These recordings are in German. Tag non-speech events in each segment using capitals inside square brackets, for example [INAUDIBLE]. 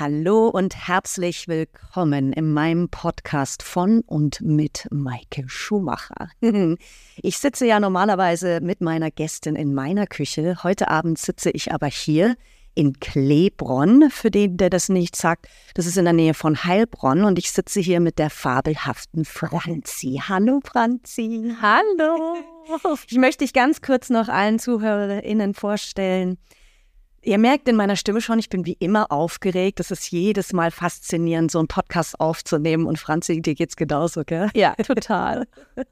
Hallo und herzlich willkommen in meinem Podcast von und mit Maike Schumacher. [LAUGHS] Ich sitze ja normalerweise mit meiner Gästin in meiner Küche. Heute Abend sitze ich aber hier in Klebronn. Für den, der das nicht sagt, das ist in der Nähe von Heilbronn und ich sitze hier mit der fabelhaften Franzi. Hallo Franzi. Hallo. [LAUGHS] Ich möchte dich ganz kurz noch allen ZuhörerInnen vorstellen. Ihr merkt in meiner Stimme schon, ich bin wie immer aufgeregt. Es ist jedes Mal faszinierend, so einen Podcast aufzunehmen. Und Franzi, dir geht's genauso, gell? Ja, total. [LAUGHS]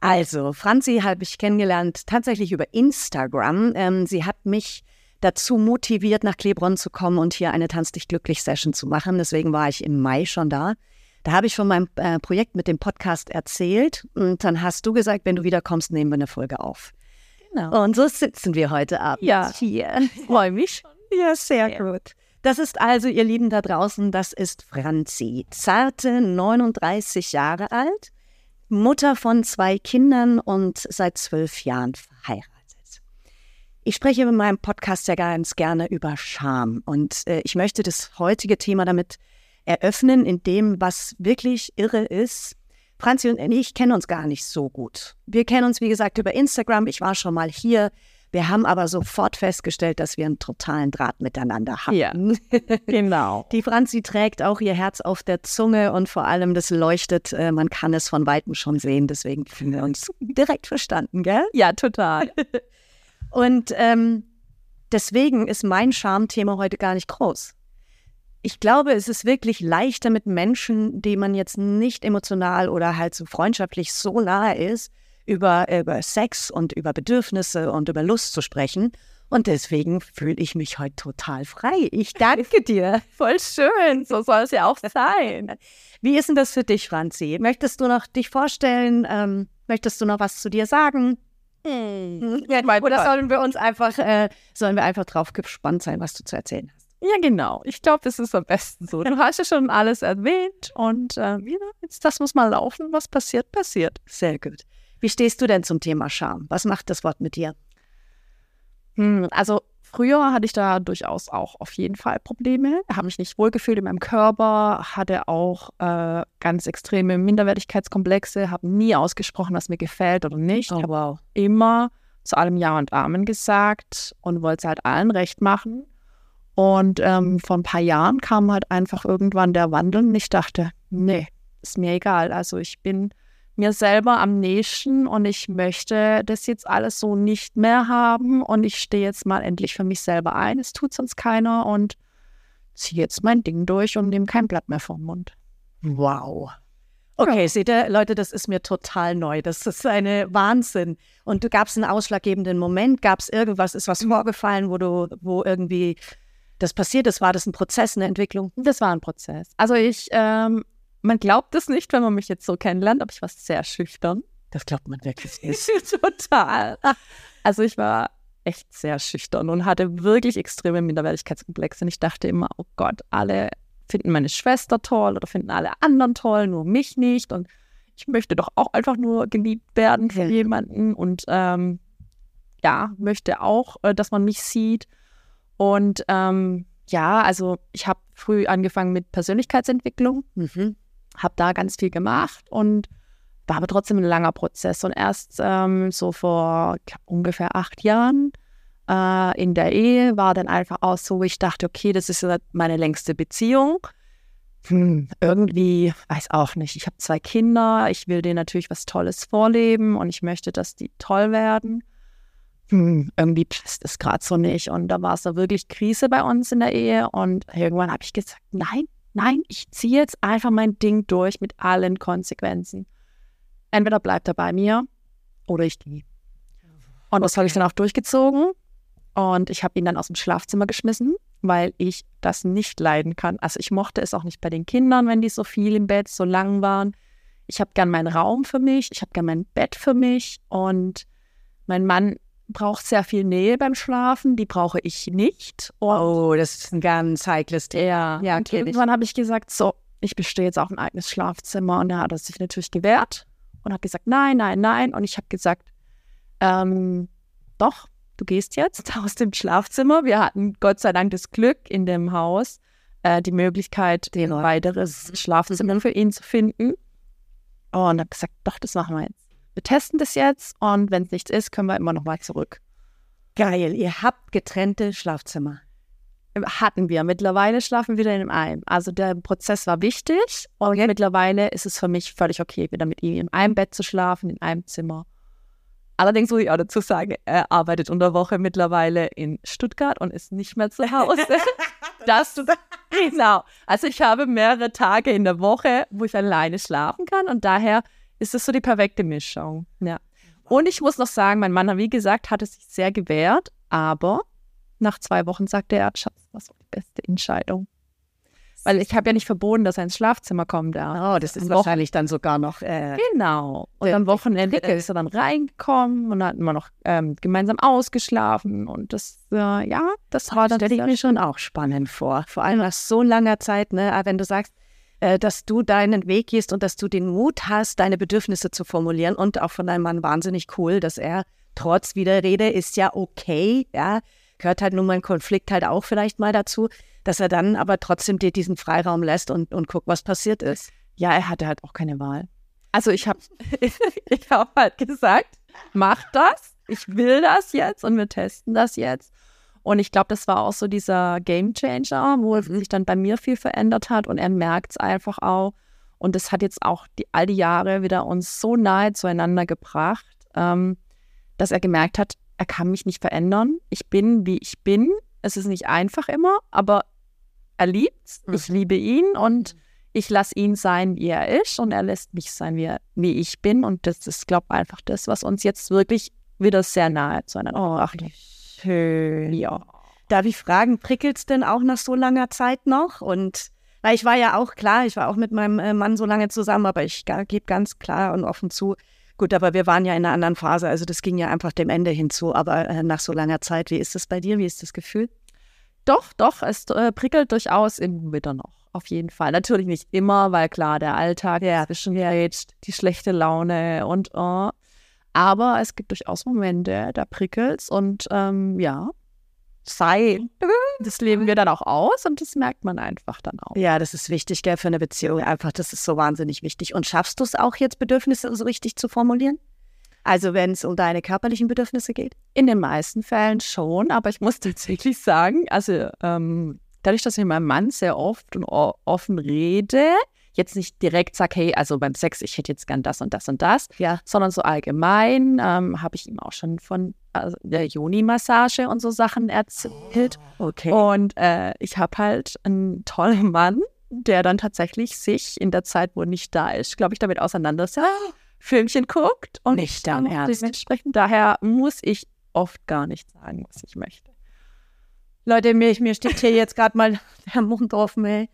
Also, Franzi habe ich kennengelernt tatsächlich über Instagram. Ähm, sie hat mich dazu motiviert, nach Klebronn zu kommen und hier eine Tanz dich glücklich Session zu machen. Deswegen war ich im Mai schon da. Da habe ich von meinem äh, Projekt mit dem Podcast erzählt und dann hast du gesagt, wenn du wiederkommst, nehmen wir eine Folge auf. Genau. Und so sitzen wir heute Abend ja. hier. [LAUGHS] Freue mich. Ja, sehr ja. gut. Das ist also, ihr Lieben da draußen, das ist Franzi, zarte 39 Jahre alt, Mutter von zwei Kindern und seit zwölf Jahren verheiratet. Ich spreche in meinem Podcast ja ganz gerne über Scham und äh, ich möchte das heutige Thema damit eröffnen, in dem, was wirklich irre ist. Franzi und ich kennen uns gar nicht so gut. Wir kennen uns, wie gesagt, über Instagram. Ich war schon mal hier. Wir haben aber sofort festgestellt, dass wir einen totalen Draht miteinander haben. Ja, genau. [LAUGHS] Die Franzi trägt auch ihr Herz auf der Zunge und vor allem das leuchtet. Äh, man kann es von Weitem schon sehen. Deswegen fühlen wir uns [LAUGHS] direkt verstanden, gell? Ja, total. [LAUGHS] und ähm, deswegen ist mein Charmthema heute gar nicht groß. Ich glaube, es ist wirklich leichter mit Menschen, die man jetzt nicht emotional oder halt so freundschaftlich so nahe ist, über, über Sex und über Bedürfnisse und über Lust zu sprechen. Und deswegen fühle ich mich heute total frei. Ich danke [LAUGHS] dir. Voll schön. So soll es ja auch sein. [LAUGHS] Wie ist denn das für dich, Franzi? Möchtest du noch dich vorstellen? Ähm, möchtest du noch was zu dir sagen? Hm. Oder sollen wir uns einfach, äh, sollen wir einfach drauf gespannt sein, was du zu erzählen hast? Ja, genau. Ich glaube, das ist am besten so. Du hast ja schon alles erwähnt und äh, ja, jetzt das muss mal laufen. Was passiert, passiert. Sehr gut. Wie stehst du denn zum Thema Scham? Was macht das Wort mit dir? Hm, also früher hatte ich da durchaus auch auf jeden Fall Probleme, habe mich nicht wohlgefühlt in meinem Körper, hatte auch äh, ganz extreme Minderwertigkeitskomplexe, habe nie ausgesprochen, was mir gefällt oder nicht. Oh, wow. immer zu allem Ja und Amen gesagt und wollte es halt allen recht machen. Und ähm, vor ein paar Jahren kam halt einfach irgendwann der Wandel und ich dachte, nee, ist mir egal. Also ich bin mir selber am nächsten und ich möchte das jetzt alles so nicht mehr haben und ich stehe jetzt mal endlich für mich selber ein. Es tut sonst keiner und ziehe jetzt mein Ding durch und nehme kein Blatt mehr vom Mund. Wow. Okay, ja. seht ihr, Leute, das ist mir total neu. Das ist eine Wahnsinn. Und du gab es einen ausschlaggebenden Moment? Gab es irgendwas, ist was vorgefallen, wo du, wo irgendwie das passiert ist? War das ein Prozess, eine Entwicklung? Das war ein Prozess. Also ich, ähm, man glaubt es nicht, wenn man mich jetzt so kennenlernt, aber ich war sehr schüchtern. Das glaubt man wirklich [LAUGHS] nicht. Total. Also ich war echt sehr schüchtern und hatte wirklich extreme Minderwertigkeitskomplexe. Und ich dachte immer, oh Gott, alle finden meine Schwester toll oder finden alle anderen toll, nur mich nicht. Und ich möchte doch auch einfach nur geliebt werden von ja. jemanden und ähm, ja, möchte auch, äh, dass man mich sieht. Und ähm, ja, also ich habe früh angefangen mit Persönlichkeitsentwicklung, mhm. habe da ganz viel gemacht und war aber trotzdem ein langer Prozess. Und erst ähm, so vor glaub, ungefähr acht Jahren äh, in der Ehe war dann einfach auch so, wo ich dachte, okay, das ist meine längste Beziehung. Hm, irgendwie, weiß auch nicht. Ich habe zwei Kinder, ich will denen natürlich was Tolles vorleben und ich möchte, dass die toll werden hm, irgendwie passt es gerade so nicht. Und da war es da wirklich Krise bei uns in der Ehe. Und irgendwann habe ich gesagt, nein, nein, ich ziehe jetzt einfach mein Ding durch mit allen Konsequenzen. Entweder bleibt er bei mir oder ich gehe. Und das habe ich dann auch durchgezogen. Und ich habe ihn dann aus dem Schlafzimmer geschmissen, weil ich das nicht leiden kann. Also ich mochte es auch nicht bei den Kindern, wenn die so viel im Bett, so lang waren. Ich habe gern meinen Raum für mich, ich habe gern mein Bett für mich. Und mein Mann braucht sehr viel Nähe beim Schlafen, die brauche ich nicht. Und oh, das ist ein ganz heikles Thema. Ja, und irgendwann habe ich gesagt, so, ich bestehe jetzt auch ein eigenes Schlafzimmer. Und da hat er sich natürlich gewehrt und hat gesagt, nein, nein, nein. Und ich habe gesagt, ähm, doch, du gehst jetzt [LAUGHS] aus dem Schlafzimmer. Wir hatten Gott sei Dank das Glück in dem Haus, äh, die Möglichkeit, ein weiteres Schlafzimmer für ihn zu finden. Und habe gesagt, doch, das machen wir jetzt. Wir testen das jetzt und wenn es nichts ist, können wir immer noch mal zurück. Geil, ihr habt getrennte Schlafzimmer. Hatten wir. Mittlerweile schlafen wir wieder in einem. Also der Prozess war wichtig und Okay. mittlerweile ist es für mich völlig okay, wieder mit ihm in einem Bett zu schlafen, in einem Zimmer. Allerdings muss ich auch dazu sagen, er arbeitet unter Woche mittlerweile in Stuttgart und ist nicht mehr zu Hause. [LAUGHS] das [LAUGHS] genau. Also ich habe mehrere Tage in der Woche, wo ich alleine schlafen kann und daher ist es so die perfekte Mischung. Ja. Und ich muss noch sagen, mein Mann, wie gesagt, hat es sich sehr gewehrt, aber nach zwei Wochen sagte er, Schatz, das war die beste Entscheidung. Weil ich habe ja nicht verboten, dass er ins Schlafzimmer kommt. Oh, das ist wahrscheinlich dann sogar noch. Äh, Genau. Und am Wochenende Prickel. ist er dann reingekommen und dann hatten wir noch ähm, gemeinsam ausgeschlafen. Und das, äh, ja, das war dann stelle ich mir schon auch spannend vor. Vor allem nach so langer Zeit, ne, wenn du sagst, äh, dass du deinen Weg gehst und dass du den Mut hast, deine Bedürfnisse zu formulieren und auch von deinem Mann wahnsinnig cool, dass er trotz Widerrede ist ja okay, ja, gehört halt nun mal ein Konflikt halt auch vielleicht mal dazu, dass er dann aber trotzdem dir diesen Freiraum lässt und, und guckt, was passiert ist. Ja, er hatte halt auch keine Wahl. Also ich habe [LAUGHS] ich hab halt gesagt, mach das, ich will das jetzt und wir testen das jetzt. Und ich glaube, das war auch so dieser Game Changer, wo sich dann bei mir viel verändert hat und er merkt es einfach auch. Und das hat jetzt auch die, all die Jahre wieder uns so nahe zueinander gebracht, ähm, dass er gemerkt hat, er kann mich nicht verändern. Ich bin, wie ich bin. Es ist nicht einfach immer, aber er liebt's. Ich liebe ihn und ich lasse ihn sein, wie er ist und er lässt mich sein, wie, er, wie ich bin. Und das ist, glaube ich, einfach das, was uns jetzt wirklich wieder sehr nahe zueinander Oh, gebracht hat. Schön. Ja. Darf ich fragen, prickelt's denn auch nach so langer Zeit noch? Und weil ich war ja auch klar, ich war auch mit meinem äh, Mann so lange zusammen, aber ich gebe ganz klar und offen zu, gut, aber wir waren ja in einer anderen Phase, also das ging ja einfach dem Ende hinzu. Aber äh, nach so langer Zeit, wie ist das bei dir? Wie ist das Gefühl? Doch, doch, es äh, prickelt durchaus immer wieder noch. Auf jeden Fall. Natürlich nicht immer, weil klar, der Alltag Ja. zwischengrätscht, die schlechte Laune und äh, aber es gibt durchaus Momente, da prickelt's und ähm, ja, sei. Das leben wir dann auch aus und das merkt man einfach dann auch. Ja, das ist wichtig, gell, für eine Beziehung. Einfach, das ist so wahnsinnig wichtig. Und schaffst du es auch jetzt, Bedürfnisse so richtig zu formulieren? Also wenn es um deine körperlichen Bedürfnisse geht? In den meisten Fällen schon, aber ich muss [LAUGHS] tatsächlich sagen, also ähm, dadurch, dass ich mit meinem Mann sehr oft und offen rede, jetzt nicht direkt sage, hey, also beim Sex, ich hätte jetzt gern das und das und das, Ja. sondern so allgemein ähm, habe ich ihm auch schon von also der Joni-Massage und so Sachen erzählt. Okay. Und äh, ich habe halt einen tollen Mann, der dann tatsächlich sich in der Zeit, wo er nicht da ist, glaube ich, damit auseinandersetzt, Filmchen guckt und Nicht auch Ernst. dementsprechend. Daher muss ich oft gar nicht sagen, was ich möchte. Leute, mir, mir steht hier jetzt gerade mal der Mund offen, ey.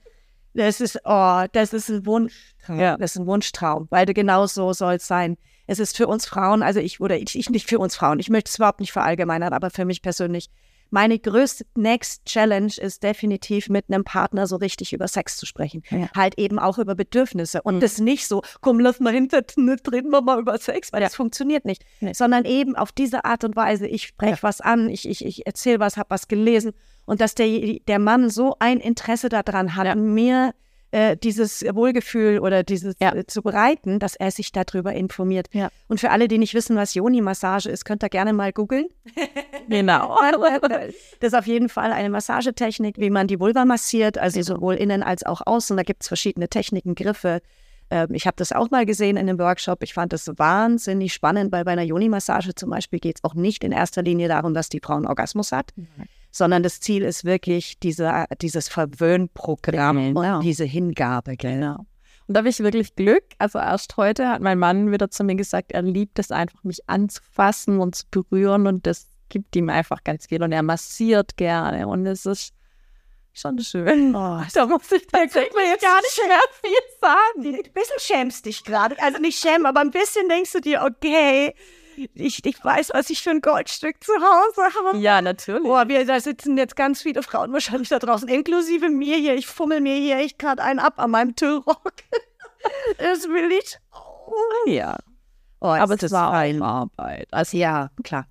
Das ist, oh, das ist ein Wunschtraum. Ja. Das ist ein Wunschtraum, weil genau so soll es sein. Es ist für uns Frauen, also ich, oder ich, ich nicht für uns Frauen, ich möchte es überhaupt nicht verallgemeinern, aber für mich persönlich, meine größte Next Challenge ist definitiv mit einem Partner so richtig über Sex zu sprechen. Ja. Halt eben auch über Bedürfnisse und Mhm. das nicht so, komm, lass mal hinter, ne, reden wir mal über Sex, weil Ja. das funktioniert nicht. Nee. Sondern eben auf diese Art und Weise, ich spreche was an, ich, ich, ich erzähle was, habe was gelesen und dass der, der Mann so ein Interesse daran hat, Ja. mir äh, dieses Wohlgefühl oder dieses Ja. äh, zu bereiten, dass er sich darüber informiert. Ja. Und für alle, die nicht wissen, was Yoni-Massage ist, könnt ihr gerne mal googeln. [LAUGHS] Genau. [LAUGHS] Das ist auf jeden Fall eine Massagetechnik, wie man die Vulva massiert, also sowohl innen als auch außen. Da gibt es verschiedene Techniken, Griffe. Ähm, Ich habe das auch mal gesehen in einem Workshop. Ich fand das wahnsinnig spannend, weil bei einer Yoni-Massage zum Beispiel geht es auch nicht in erster Linie darum, dass die Frau einen Orgasmus hat, sondern das Ziel ist wirklich diese, dieses Verwöhnprogramm Genau. und diese Hingabe. Genau. Und da habe ich wirklich Glück. Also erst heute hat mein Mann wieder zu mir gesagt, er liebt es einfach, mich anzufassen und zu berühren und das gibt ihm einfach ganz viel und er massiert gerne und es ist schon schön. Oh, Da muss ich tatsächlich gar nicht mehr viel sagen. ein bisschen schämst dich gerade. Also nicht schämen, aber ein bisschen denkst du dir, okay, ich, ich weiß, was ich für ein Goldstück zu Hause habe. Ja, natürlich. Boah, wir, da sitzen jetzt ganz viele Frauen wahrscheinlich da draußen, inklusive mir hier. Ich fummel mir hier echt gerade einen ab an meinem Tüllrock. [LAUGHS] das will ich. Ja, Oh, aber es war auch Arbeit. Also, Ja, klar.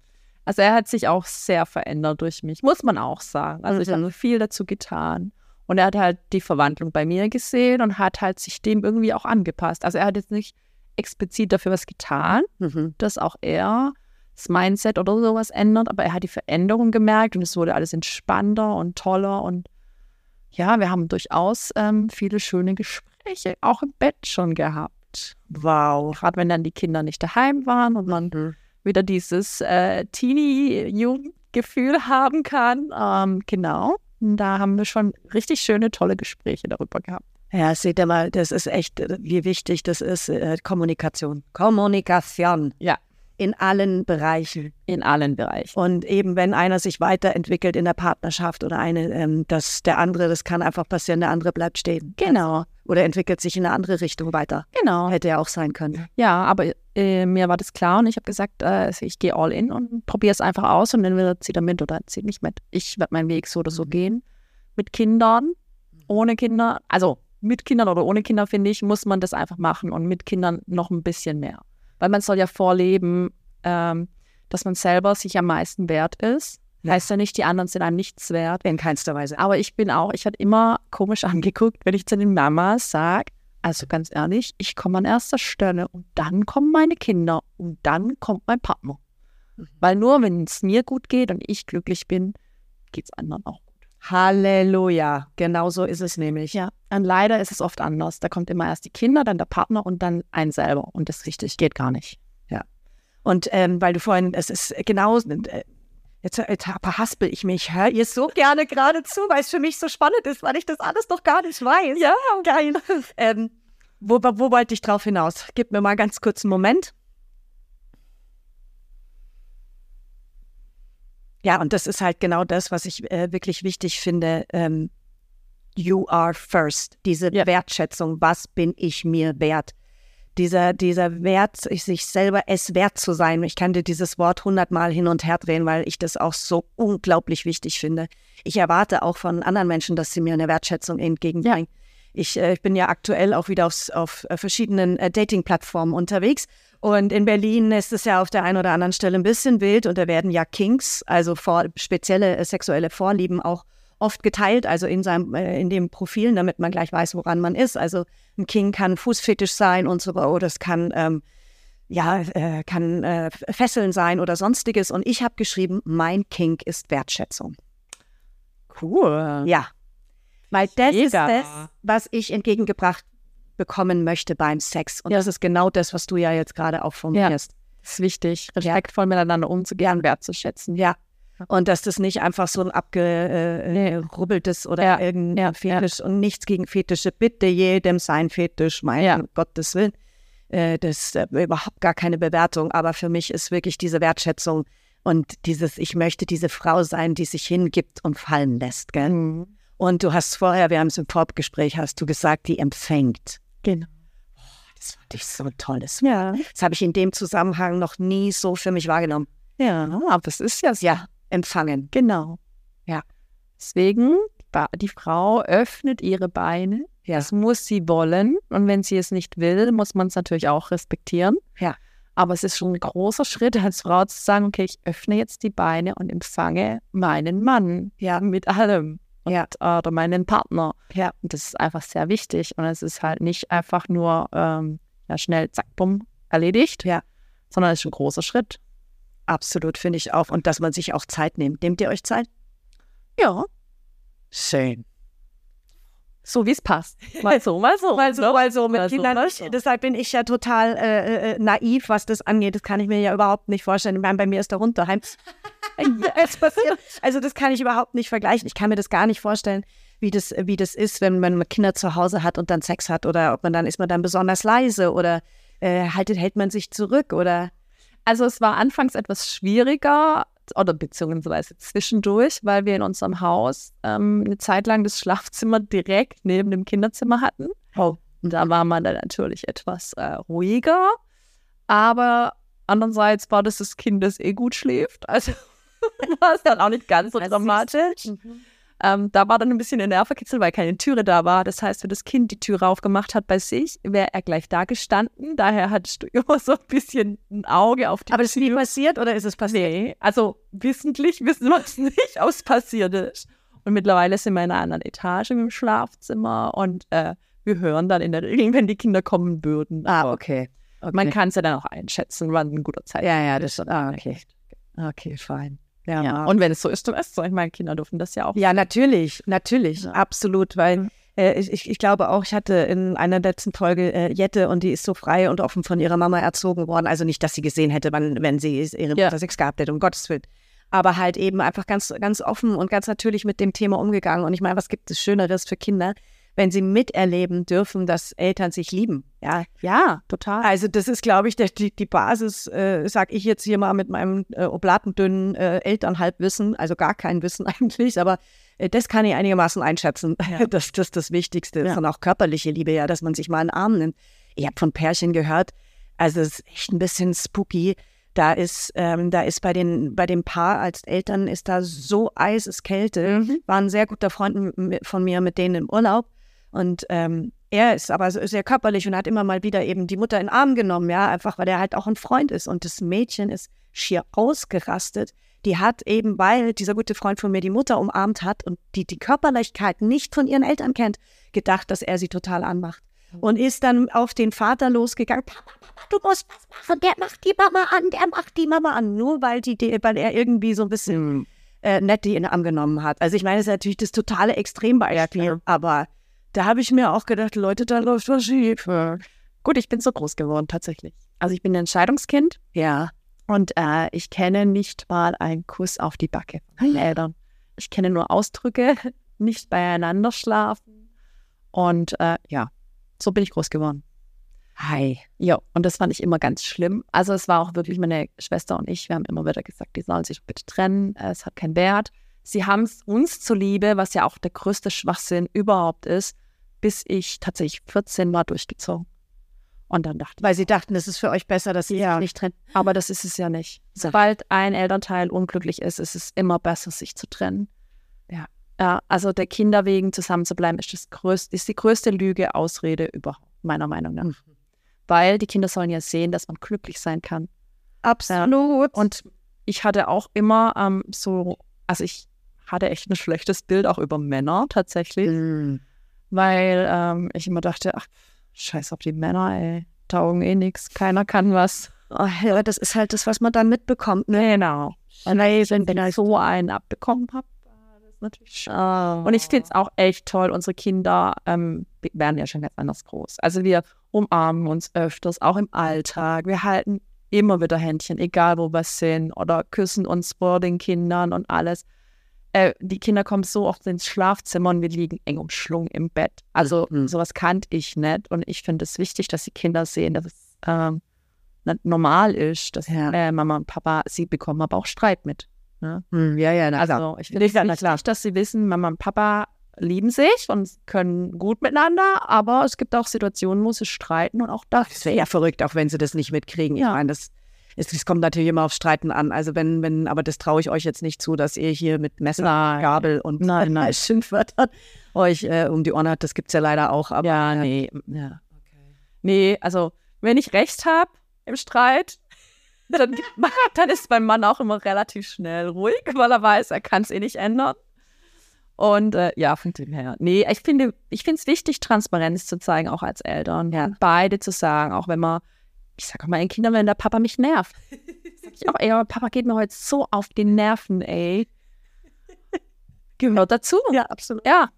also er hat sich auch sehr verändert durch mich, muss man auch sagen. Also ich Mhm. habe viel dazu getan. Und er hat halt die Verwandlung bei mir gesehen und hat halt sich dem irgendwie auch angepasst. Also er hat jetzt nicht explizit dafür was getan, Mhm. dass auch er das Mindset oder sowas ändert, aber er hat die Veränderung gemerkt und es wurde alles entspannter und toller und ja, wir haben durchaus ähm, viele schöne Gespräche auch im Bett schon gehabt. Wow. Gerade wenn dann die Kinder nicht daheim waren und man Mhm. wieder dieses äh, Teenie-Jugendgefühl haben kann. Ähm, genau. Da haben wir schon richtig schöne, tolle Gespräche darüber gehabt. Ja, seht ihr mal, das ist echt, äh, wie wichtig das ist, äh, Kommunikation. Kommunikation. Ja. In allen Bereichen. In allen Bereichen. Und eben, wenn einer sich weiterentwickelt in der Partnerschaft oder eine, ähm, dass der andere, das kann einfach passieren, der andere bleibt stehen. Genau, Oder entwickelt sich in eine andere Richtung weiter. genau. Hätte ja auch sein können. Ja, aber äh, mir war das klar und ich habe gesagt, äh, ich gehe all in und probiere es einfach aus und entweder zieht er mit oder zieht nicht mit. Ich werde meinen Weg so oder so gehen. Mit Kindern, ohne Kinder, also mit Kindern oder ohne Kinder, finde ich, muss man das einfach machen und mit Kindern noch ein bisschen mehr. Weil man soll ja vorleben, ähm, dass man selber sich am meisten wert ist. Ja. Heißt ja nicht, die anderen sind einem nichts wert. In keinster Weise. Aber ich bin auch, ich werde immer komisch [LAUGHS] angeguckt, wenn ich zu den Mamas sage, also ganz ehrlich, ich komme an erster Stelle und dann kommen meine Kinder und dann kommt mein Partner. Weil nur wenn es mir gut geht und ich glücklich bin, geht es anderen auch. Halleluja. Genau so ist es nämlich. Ja, und leider ist es oft anders. Da kommt immer erst die Kinder, dann der Partner und dann ein selber. Und das richtig geht gar nicht. Und ähm, weil du vorhin, es ist genau, äh, jetzt, jetzt verhaspel ich mich, höre ihr so gerne gerade zu, weil es für mich so spannend ist, weil ich das alles noch gar nicht weiß. Ja, geil. ähm, wo, wo wollte ich drauf hinaus? Gib mir mal ganz kurz einen Moment. Ja, und das ist halt genau das, was ich äh, wirklich wichtig finde. Ähm, you are first. Diese Ja. Wertschätzung. Was bin ich mir wert? Dieser, dieser Wert, sich selber es wert zu sein. Ich kann dir dieses Wort hundertmal hin und her drehen, weil ich das auch so unglaublich wichtig finde. Ich erwarte auch von anderen Menschen, dass sie mir eine Wertschätzung entgegenbringen. Ich, äh, ich bin ja aktuell auch wieder aufs, auf äh, verschiedenen äh, Dating-Plattformen unterwegs. Und in Berlin ist es ja auf der einen oder anderen Stelle ein bisschen wild und da werden ja Kinks, also vor, spezielle äh, sexuelle Vorlieben auch oft geteilt, also in seinem, äh, in dem Profil, damit man gleich weiß, woran man ist. Also ein King kann Fußfetisch sein und so, oder es kann ähm, ja, äh, kann äh, Fesseln sein oder sonstiges. Und ich habe geschrieben, mein Kink ist Wertschätzung. Cool. Ja. Weil das ist Mega. das, was ich entgegengebracht bekommen möchte beim Sex. Und das ist genau das, was du ja jetzt gerade auch formulierst. Das ist wichtig, respektvoll miteinander umzugehen, wertzuschätzen. Ja. Und dass das nicht einfach so ein abgerubbeltes oder Ja. irgendein Ja. Fetisch und nichts gegen Fetische. Bitte jedem sein Fetisch, mein Ja. Gottes Willen. Äh, das ist äh, überhaupt gar keine Bewertung. Aber für mich ist wirklich diese Wertschätzung und dieses, ich möchte diese Frau sein, die sich hingibt und fallen lässt. Gell? Mhm. Und du hast vorher, wir haben es im Vorgespräch, hast du gesagt, die empfängt. Genau. Das fand ich so ein tolles. Ja. Das habe ich in dem Zusammenhang noch nie so für mich wahrgenommen. Ja, aber es ist ja. Ja, empfangen. Genau. Ja. Deswegen, die Frau öffnet ihre Beine. Ja. Das muss sie wollen. Und wenn sie es nicht will, muss man es natürlich auch respektieren. Ja. Aber es ist schon ein großer Schritt als Frau zu sagen, okay, ich öffne jetzt die Beine und empfange meinen Mann. Ja. Mit allem. Und, Ja. äh, Oder meinen Partner. Ja. Und das ist einfach sehr wichtig. Und es ist halt nicht einfach nur ähm, ja, schnell, zack, bumm, erledigt. Ja. Sondern es ist ein großer Schritt. Absolut, finde ich auch. Und dass man sich auch Zeit nimmt. Nehmt ihr euch Zeit? Ja. Schön. So wie es passt. Mal so, mal so. [LAUGHS] Mal so, ne? mal so mit Mal so, Kindern. Ich, so. deshalb bin ich ja total äh, äh, naiv, was das angeht. Das kann ich mir ja überhaupt nicht vorstellen. Ich meine, bei mir ist der Hund daheim. [LAUGHS] es passiert. Also das kann ich überhaupt nicht vergleichen. Ich kann mir das gar nicht vorstellen, wie das, wie das ist, wenn man Kinder zu Hause hat und dann Sex hat oder ob man dann ist man dann besonders leise oder äh, haltet, hält man sich zurück oder Also es war anfangs etwas schwieriger oder beziehungsweise zwischendurch, weil wir in unserem Haus ähm, eine Zeit lang das Schlafzimmer direkt neben dem Kinderzimmer hatten. oh. Und da war man dann natürlich etwas äh, ruhiger. Aber andererseits war das das Kind, das eh gut schläft. Also [LAUGHS] war es dann auch nicht ganz so dramatisch. Ähm, da war dann ein bisschen der Nervenkitzel, weil keine Türe da war. Das heißt, wenn das Kind die Türe aufgemacht hat bei sich, wäre er gleich da gestanden. Daher hattest du [LAUGHS] immer so ein bisschen ein Auge auf die Aber das ist nie Tür. passiert oder ist es passiert? Nee, also wissentlich [LAUGHS] wissen wir es nicht, ob es passiert ist. Und mittlerweile sind wir in einer anderen Etage im Schlafzimmer und äh, wir hören dann in der Regel, wenn die Kinder kommen würden. Ah, okay. okay. Man kann es ja dann auch einschätzen, wann ein guter Zeitpunkt Ja, ja, das ist. Ah, okay. Okay, fein. Ja, Ja. und wenn es so ist, dann ist es so. Ich meine, Kinder dürfen das ja auch. Ja, natürlich, natürlich, Ja. absolut, weil äh, ich, ich- glaube auch, ich hatte in einer letzten Folge äh, Jette und die ist so frei und offen von ihrer Mama erzogen worden. Also nicht, dass sie gesehen hätte, wann, wenn sie ihre Ja. Mutter Sex gehabt hätte, um Gottes Willen. Aber halt eben einfach ganz, ganz offen und ganz natürlich mit dem Thema umgegangen. Und ich meine, was gibt es Schöneres für Kinder, wenn sie miterleben dürfen, dass Eltern sich lieben? Ja, Ja, total. also das ist, glaube ich, der, die, die Basis, äh, sag ich jetzt hier mal mit meinem äh, oblatendünnen äh, Elternhalbwissen, also gar kein Wissen [LAUGHS] eigentlich, aber äh, das kann ich einigermaßen einschätzen, Ja. [LAUGHS] dass das das Wichtigste ist Ja. und auch körperliche Liebe, ja, dass man sich mal in den Arm nimmt. Ich habe von Pärchen gehört, also es ist echt ein bisschen spooky. Da ist, ähm, da ist bei den, bei dem Paar als Eltern ist da so eiseskälte. Mhm. War ein sehr guter Freund von mir mit denen im Urlaub. Und ähm, er ist aber sehr körperlich und hat immer mal wieder eben die Mutter in den Arm genommen, ja, einfach weil er halt auch ein Freund ist. Und das Mädchen ist schier ausgerastet. Die hat eben, weil dieser gute Freund von mir die Mutter umarmt hat und die die Körperlichkeit nicht von ihren Eltern kennt, gedacht, dass er sie total anmacht. Und ist dann auf den Vater losgegangen. Papa, Papa, du musst was machen. Der macht die Mama an, der macht die Mama an. Nur weil, die, weil er irgendwie so ein bisschen äh, nett die in den Arm genommen hat. Also ich meine, das ist natürlich das totale Extrembeispiel. aber da habe ich mir auch gedacht, Leute, da läuft was schief. Gut, ich bin so groß geworden, tatsächlich. Also ich bin ein Entscheidungskind Ja. und äh, ich kenne nicht mal einen Kuss auf die Backe von meinen Eltern. Ich kenne nur Ausdrücke, [LAUGHS] nicht beieinander schlafen. Und äh, ja, so bin ich groß geworden. Hi. Ja, und das fand ich immer ganz schlimm. Also es war auch wirklich meine Schwester und ich, wir haben immer wieder gesagt, die sollen sich bitte trennen, es hat keinen Wert. Sie haben es uns zuliebe, was ja auch der größte Schwachsinn überhaupt ist, bis ich tatsächlich 14 war durchgezogen. Und dann dachte Weil sie dachten, es ist für euch besser, dass sie Ja. sich nicht trennen. aber das ist es ja nicht. Sobald ein Elternteil unglücklich ist, ist es immer besser, sich zu trennen. Ja. Ja, also der Kinder wegen zusammenzubleiben, ist, das größte, ist die größte Lüge, Ausrede überhaupt, meiner Meinung nach. Mhm. Weil die Kinder sollen ja sehen, dass man glücklich sein kann. Absolut. Und ich hatte auch immer ähm, so, also ich hatte echt ein schlechtes Bild auch über Männer tatsächlich, Mhm. weil ähm, ich immer dachte, ach, scheiß auf die Männer, ey, taugen eh nix, keiner kann was. Oh, ja, das ist halt das, was man dann mitbekommt. Ne? Genau. Und wenn ich so einen abbekommen habe, das ist natürlich schön. Oh. Und ich finde es auch echt toll, unsere Kinder ähm, werden ja schon ganz anders groß. Also wir umarmen uns öfters, auch im Alltag. Wir halten immer wieder Händchen, egal wo wir sind, oder küssen uns vor den Kindern und alles. Äh, die Kinder kommen so oft ins Schlafzimmer und wir liegen eng umschlungen im Bett. Also Mhm. sowas kannte ich nicht. Und ich finde es wichtig, dass die Kinder sehen, dass es ähm, nicht normal ist, dass Ja. äh, Mama und Papa, sie bekommen aber auch Streit mit. Ne? Hm, ja, ja, na klar. Also ich finde es Ja, wichtig, dass sie wissen, Mama und Papa lieben sich und können gut miteinander, aber es gibt auch Situationen, wo sie streiten und auch das. Das wäre ja verrückt, auch wenn sie das nicht mitkriegen. Ich Ja. meine, das, es, kommt natürlich immer auf Streiten an. Also wenn, wenn, aber das traue ich euch jetzt nicht zu, dass ihr hier mit Messer, Nein. Gabel und Nein, nein. [LAUGHS] Schimpfwörtern euch äh, um die Ohren hat. Das gibt es ja leider auch. Aber, Ja, nee. Ja. Nee, also wenn ich recht habe im Streit, dann, [LAUGHS] dann ist mein Mann auch immer relativ schnell ruhig, weil er weiß, er kann es eh nicht ändern. Und äh, ja, von dem her. Nee, ich finde es wichtig, Transparenz zu zeigen, auch als Eltern. Ja. Beide zu sagen, auch wenn man, ich sage auch meinen Kindern, wenn der Papa mich nervt. Sag ich auch, ey, aber Papa geht mir heute so auf die Nerven, ey. Gehört dazu. ja, absolut. Ja.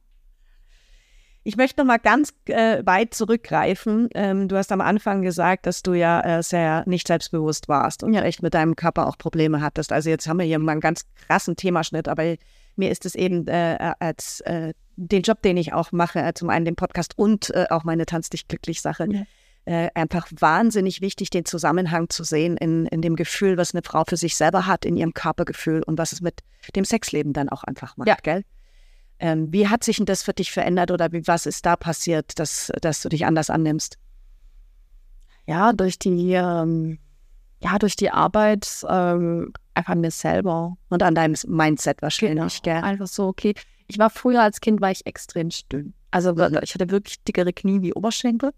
Ich möchte noch mal ganz äh, weit zurückgreifen. Ähm, du hast am Anfang gesagt, dass du ja äh, sehr nicht selbstbewusst warst und ja echt mit deinem Körper auch Probleme hattest. Also jetzt haben wir hier mal einen ganz krassen Themaschnitt, aber mir ist es eben äh, als äh, den Job, den ich auch mache, äh, zum einen den Podcast und äh, auch meine Tanz dich glücklich Sache, Ja. Äh, einfach wahnsinnig wichtig, den Zusammenhang zu sehen in, in dem Gefühl, was eine Frau für sich selber hat, in ihrem Körpergefühl und was es mit dem Sexleben dann auch einfach macht, Ja. gell? Ähm, wie hat sich denn das für dich verändert oder wie, was ist da passiert, dass, dass du dich anders annimmst? ja, durch die, ähm, ja, durch die Arbeit ähm, einfach an mir selber. Und an deinem Mindset wahrscheinlich, gell? Einfach so, okay. Ich war früher als Kind, war ich extrem dünn. Also Mhm. ich hatte wirklich dickere Knie wie Oberschenkel.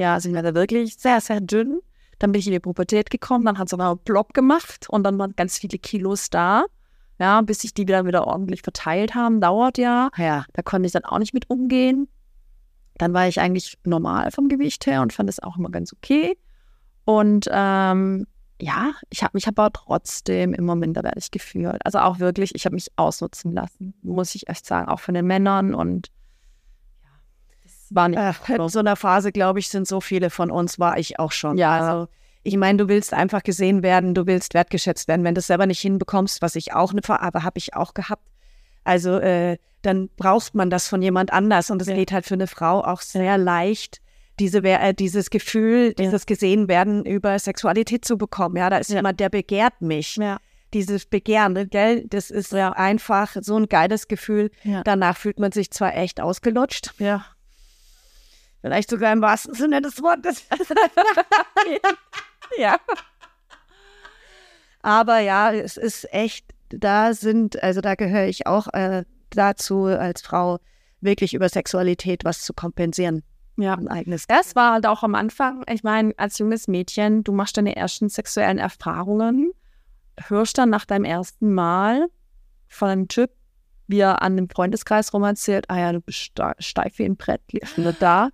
Ja, also ich war da wirklich sehr, sehr dünn. Dann bin ich in die Pubertät gekommen, dann hat es aber einen Blob gemacht und dann waren ganz viele Kilos da. Ja, bis sich die wieder wieder ordentlich verteilt haben, dauert ja. Ja. Da konnte ich dann auch nicht mit umgehen. Dann war ich eigentlich normal vom Gewicht her und fand es auch immer ganz okay. Und ähm, ja, ich habe mich aber trotzdem immer minderwertig gefühlt. Also auch wirklich, ich habe mich ausnutzen lassen, muss ich echt sagen, auch von den Männern und war nicht Ach, in so einer Phase, glaube ich, sind so viele von uns, war ich auch schon. Ja. Also, ich meine, du willst einfach gesehen werden, du willst wertgeschätzt werden. Wenn du es selber nicht hinbekommst, was ich auch eine aber habe ich auch gehabt. Also äh, dann braucht man das von jemand anders und es Ja. geht halt für eine Frau auch sehr leicht, diese, äh, dieses Gefühl, dieses gesehen werden über Sexualität zu bekommen. Ja, da ist Ja. jemand, der begehrt mich. Ja. Dieses Begehren, ne, gell, das ist einfach so ein geiles Gefühl. Ja. Danach fühlt man sich zwar echt ausgelutscht, Ja. Vielleicht sogar im wahrsten Sinne des Wortes. [LAUGHS] ja. Aber ja, es ist echt, da sind, also da gehöre ich auch äh, dazu, als Frau wirklich über Sexualität was zu kompensieren. Ja. Ein eigenes. Das war halt auch am Anfang, ich meine, als junges Mädchen, du machst deine ersten sexuellen Erfahrungen, hörst dann nach deinem ersten Mal von einem Typ, wie er an dem Freundeskreis rum erzählt, ah ja, du bist steif wie ein Brett, liegst nicht da.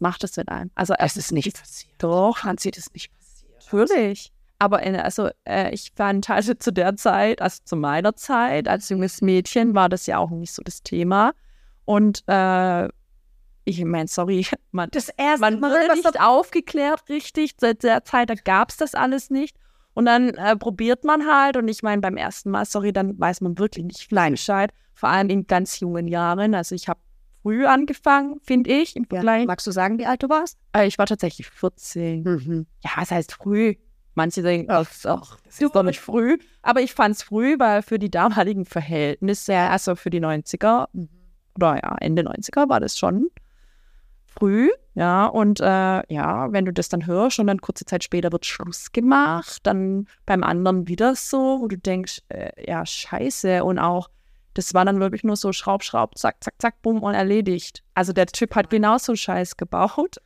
Was macht das mit einem? Also Es ist nicht passiert. Doch, Franzi, das ist nicht passiert. Natürlich. Aber in, also äh, ich fand halt [LAUGHS] zu der Zeit, also zu meiner Zeit als junges Mädchen, war das ja auch nicht so das Thema. Und äh, ich meine, sorry, [LAUGHS] man, Das erste man Mal, wurde nicht aufgeklärt, richtig. Seit der Zeit, da gab es das alles nicht. Und dann äh, probiert man halt. Und ich meine, beim ersten Mal, sorry, dann weiß man wirklich nicht viel Nein. Bescheid. Vor allem in ganz jungen Jahren. Also ich habe früh angefangen, finde ich, im ja. Vergleich. Magst du sagen, wie alt du warst? Äh, ich war tatsächlich 14. Mhm. Ja, was heißt früh? Manche denken, Ach, das ist, auch, das ist doch nicht früh. Aber ich fand es früh, weil für die damaligen Verhältnisse, also für die 90er, Mhm. oder ja, Ende 90er war das schon früh. Ja, und äh, ja, wenn du das dann hörst und dann kurze Zeit später wird Schluss gemacht, dann beim anderen wieder so, wo du denkst, äh, ja, scheiße. Und auch, das war dann wirklich nur so Schraub, Schraub, zack, zack, zack, bumm und erledigt. Also der Typ hat genauso Scheiß gebaut.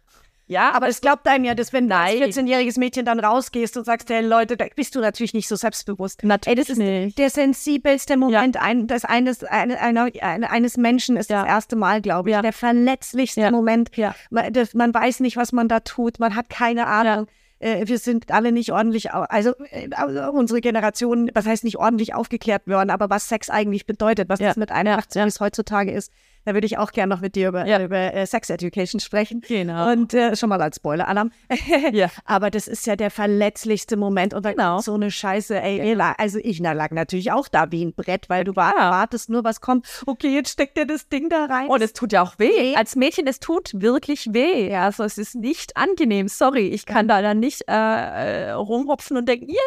Ja, Aber es glaubt einem ja, dass wenn du als Nein. 14-jähriges Mädchen dann rausgehst und sagst, hey Leute, da bist du natürlich nicht so selbstbewusst. natürlich Ey, das ist nicht. der sensibelste Moment ein, des eines, eine, einer- eine, eines Menschen ist Ja. das erste Mal, glaube ich. Ja. Der verletzlichste Ja. Moment. Ja. Man, das, man weiß nicht, was man da tut. Man hat keine Ahnung. Äh, wir sind alle nicht ordentlich, also äh, unsere Generation, was heißt nicht ordentlich aufgeklärt worden, aber was Sex eigentlich bedeutet, was Ja. das mit 81 Ja. bis heutzutage ist, da würde ich auch gerne noch mit dir über, Ja. über äh, Sex Education sprechen. Genau. Und äh, schon mal als Spoiler-Alarm. [LAUGHS] Ja. Aber das ist ja der verletzlichste Moment. Und dann Genau. so eine Scheiße, ey, la- also ich na, lag natürlich auch da wie ein Brett, weil du wa- wartest nur, was kommt. Okay, jetzt steckt dir das Ding da rein. Und es tut ja auch weh. weh. Als Mädchen, es tut wirklich weh. Ja, also es ist nicht angenehm. Sorry, ich kann da dann nicht äh, äh, rumhopfen und denken, yeah,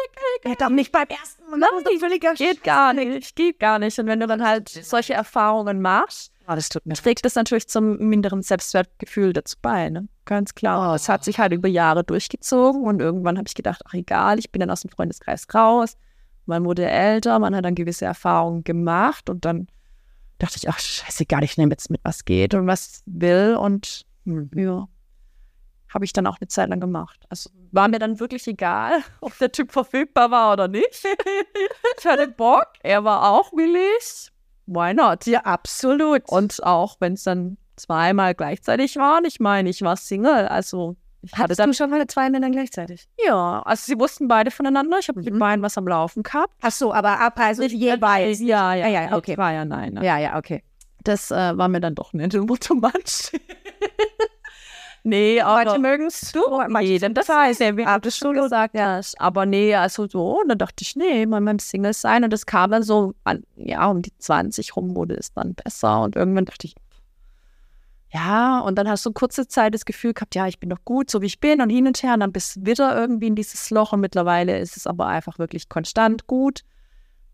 ja, doch nicht beim ersten Mal. Völliger geht gar nicht, geht gar nicht. Und wenn du dann halt solche Erfahrungen machst, Oh, das tut mir trägt das natürlich zum minderen Selbstwertgefühl dazu bei. Ne? Ganz klar. Es hat sich halt über Jahre durchgezogen und irgendwann habe ich gedacht, ach egal, ich bin dann aus dem Freundeskreis raus. Man wurde älter, man hat dann gewisse Erfahrungen gemacht und dann dachte ich, ach scheißegal, ich nehme jetzt mit, was geht und was will und hm, ja, habe ich dann auch eine Zeit lang gemacht. Also war mir dann wirklich egal, [LAUGHS] ob der Typ verfügbar war oder nicht. [LAUGHS] ich hatte Bock, er war auch willig. Why not? Ja, absolut. Und auch wenn es dann zweimal gleichzeitig waren, ich meine, ich war Single, also ich hatte Hattest dann, du schon mal zwei Männern gleichzeitig? ja, also sie wussten beide voneinander, ich habe mit Mhm. beiden was am Laufen gehabt. Ach so, aber ab, also jeweils. Ja, ja, Ja, ja, okay. War ja, nein. Ne? Ja, ja, okay. Das äh, war mir dann doch nicht ein too much. Nee, aber... Manche mögen es. Du, Nee, denn das heißt, ja, wie du das schon gesagt hast. Aber nee, also so, und dann dachte ich, nee, mal beim Single sein. Und das kam dann so, an, ja, um die 20 rum wurde es dann besser. Und irgendwann dachte ich, ja, und dann hast du kurze Zeit das Gefühl gehabt, ja, ich bin doch gut, so wie ich bin und hin und her. Und dann bist du wieder irgendwie in dieses Loch. Und mittlerweile ist es aber einfach wirklich konstant gut,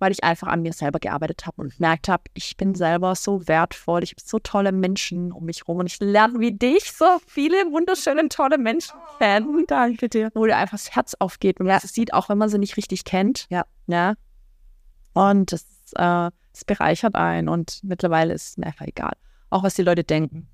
weil ich einfach an mir selber gearbeitet habe und gemerkt habe, ich bin selber so wertvoll. Ich habe so tolle Menschen um mich rum und ich lerne wie dich so viele wunderschöne, tolle Menschen kennen. Danke dir. Wo dir einfach das Herz aufgeht, wenn man das sieht, auch wenn man sie nicht richtig kennt. Ja. Ja. Und das, äh, das bereichert einen und mittlerweile ist es mir einfach egal. Auch was die Leute denken.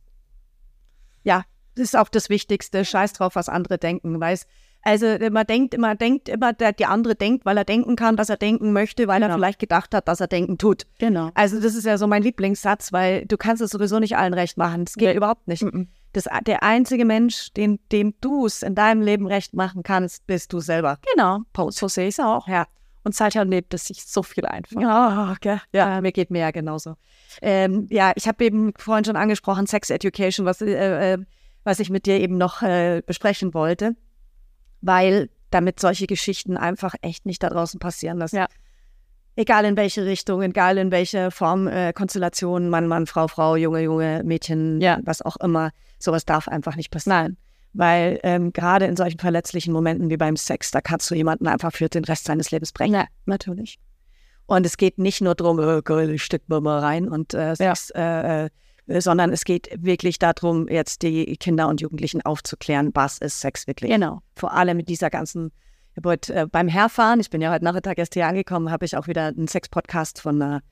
Ja, das ist auch das Wichtigste. Scheiß drauf, was andere denken. Weiß, Also man denkt immer, denkt immer, der, die andere denkt, weil er denken kann, dass er denken möchte, weil er Genau. vielleicht gedacht hat, dass er denken tut. Genau. Also das ist ja so mein Lieblingssatz, weil du kannst es sowieso nicht allen recht machen. Das geht Nee. überhaupt nicht. Mhm. Das, der einzige Mensch, den, dem du es in deinem Leben recht machen kannst, bist du selber. Genau. So sehe ich es auch. Ja. Und seither lebt es sich so viel einfacher. Ja, okay. ja, mir geht mir ja genauso. Ähm, ja, ich habe eben vorhin schon angesprochen, Sex Education, was, äh, äh, was ich mit dir eben noch äh, besprechen wollte, weil damit solche Geschichten einfach echt nicht da draußen passieren. Dass Ja. Egal in welche Richtung, egal in welche Form, äh, Konstellation, Mann, Mann, Frau, Frau, Junge, Junge, Mädchen, Ja. was auch immer, sowas darf einfach nicht passieren. Weil ähm, gerade in solchen verletzlichen Momenten wie beim Sex, da kannst du jemanden einfach für den Rest seines Lebens brechen. Ja, natürlich. Und es geht nicht nur darum, äh, geil, ich steck mir mal rein und äh, Ja. Sex, äh, äh, sondern es geht wirklich darum, jetzt die Kinder und Jugendlichen aufzuklären, was ist Sex wirklich. Genau. Vor allem mit dieser ganzen, ich hab heute, äh, beim Herfahren, ich bin ja heute Nachmittag erst hier angekommen, habe ich auch wieder einen Sex-Podcast von einer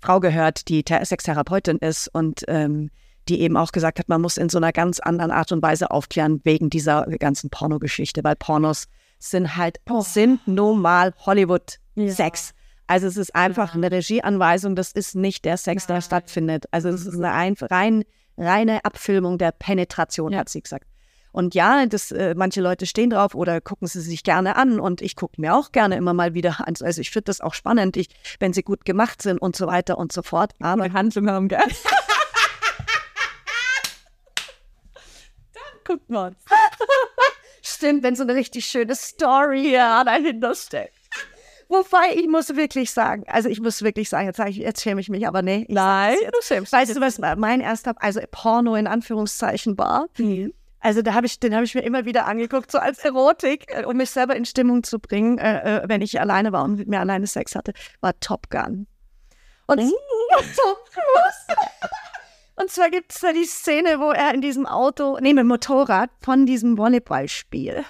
Frau gehört, die The- Sextherapeutin ist und ähm, die eben auch gesagt hat, man muss in so einer ganz anderen Art und Weise aufklären wegen dieser ganzen Pornogeschichte, weil Pornos sind halt, sind nun mal Hollywood-Sex. Also es ist einfach eine Regieanweisung, das ist nicht der Sex, der stattfindet. Also es ist eine ein, rein, reine Abfilmung der Penetration, Ja. hat sie gesagt. Und ja, das, äh, manche Leute stehen drauf oder gucken sie sich gerne an und ich gucke mir auch gerne immer mal wieder an. Also ich finde das auch spannend, ich, wenn sie gut gemacht sind und so weiter und so fort. Aber Handlung haben, gell? [LAUGHS] Dann guckt man. stimmt, wenn so eine richtig schöne Story ja, dahinter steckt. Wobei, ich muss wirklich sagen, also ich muss wirklich sagen, jetzt, sag ich, jetzt schäme ich mich, aber nee. Nein, du schämst Weißt du, was mein erster, also Porno in Anführungszeichen war? Also da habe ich, den habe ich mir immer wieder angeguckt, so als Erotik, äh, um mich selber in Stimmung zu bringen, äh, äh, wenn ich alleine war und mit mir alleine Sex hatte, war Top Gun. Und Schluss. [LAUGHS] Und zwar gibt es da die Szene, wo er in diesem Auto, nee, mit dem Motorrad von diesem Volleyballspiel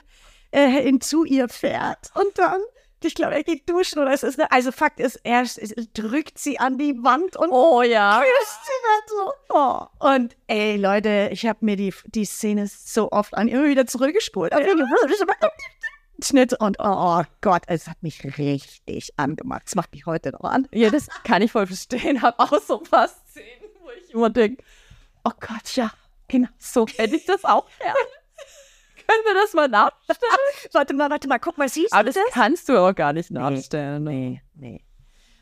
äh, in, zu ihr fährt. Und dann, ich glaube, er geht duschen oder es ist eine, also Fakt ist, er drückt sie an die Wand und Oh ja. küsst sie dann so. Oh. Und ey, Leute, ich habe mir die, die Szene so oft an, immer wieder zurückgespult. Schnitt und oh, oh Gott, es hat mich richtig angemacht. Es macht mich heute noch an. Ja, das kann ich voll verstehen. Hab auch so ein paar Szenen, wo ich immer denke, oh Gott, ja, genau, so hätte ich das auch gerne. Können wir das mal nachstellen? [LAUGHS] Warte mal, warte mal, guck mal, siehst Aber du das das? kannst du auch gar nicht nachstellen. ne? Nee, nee.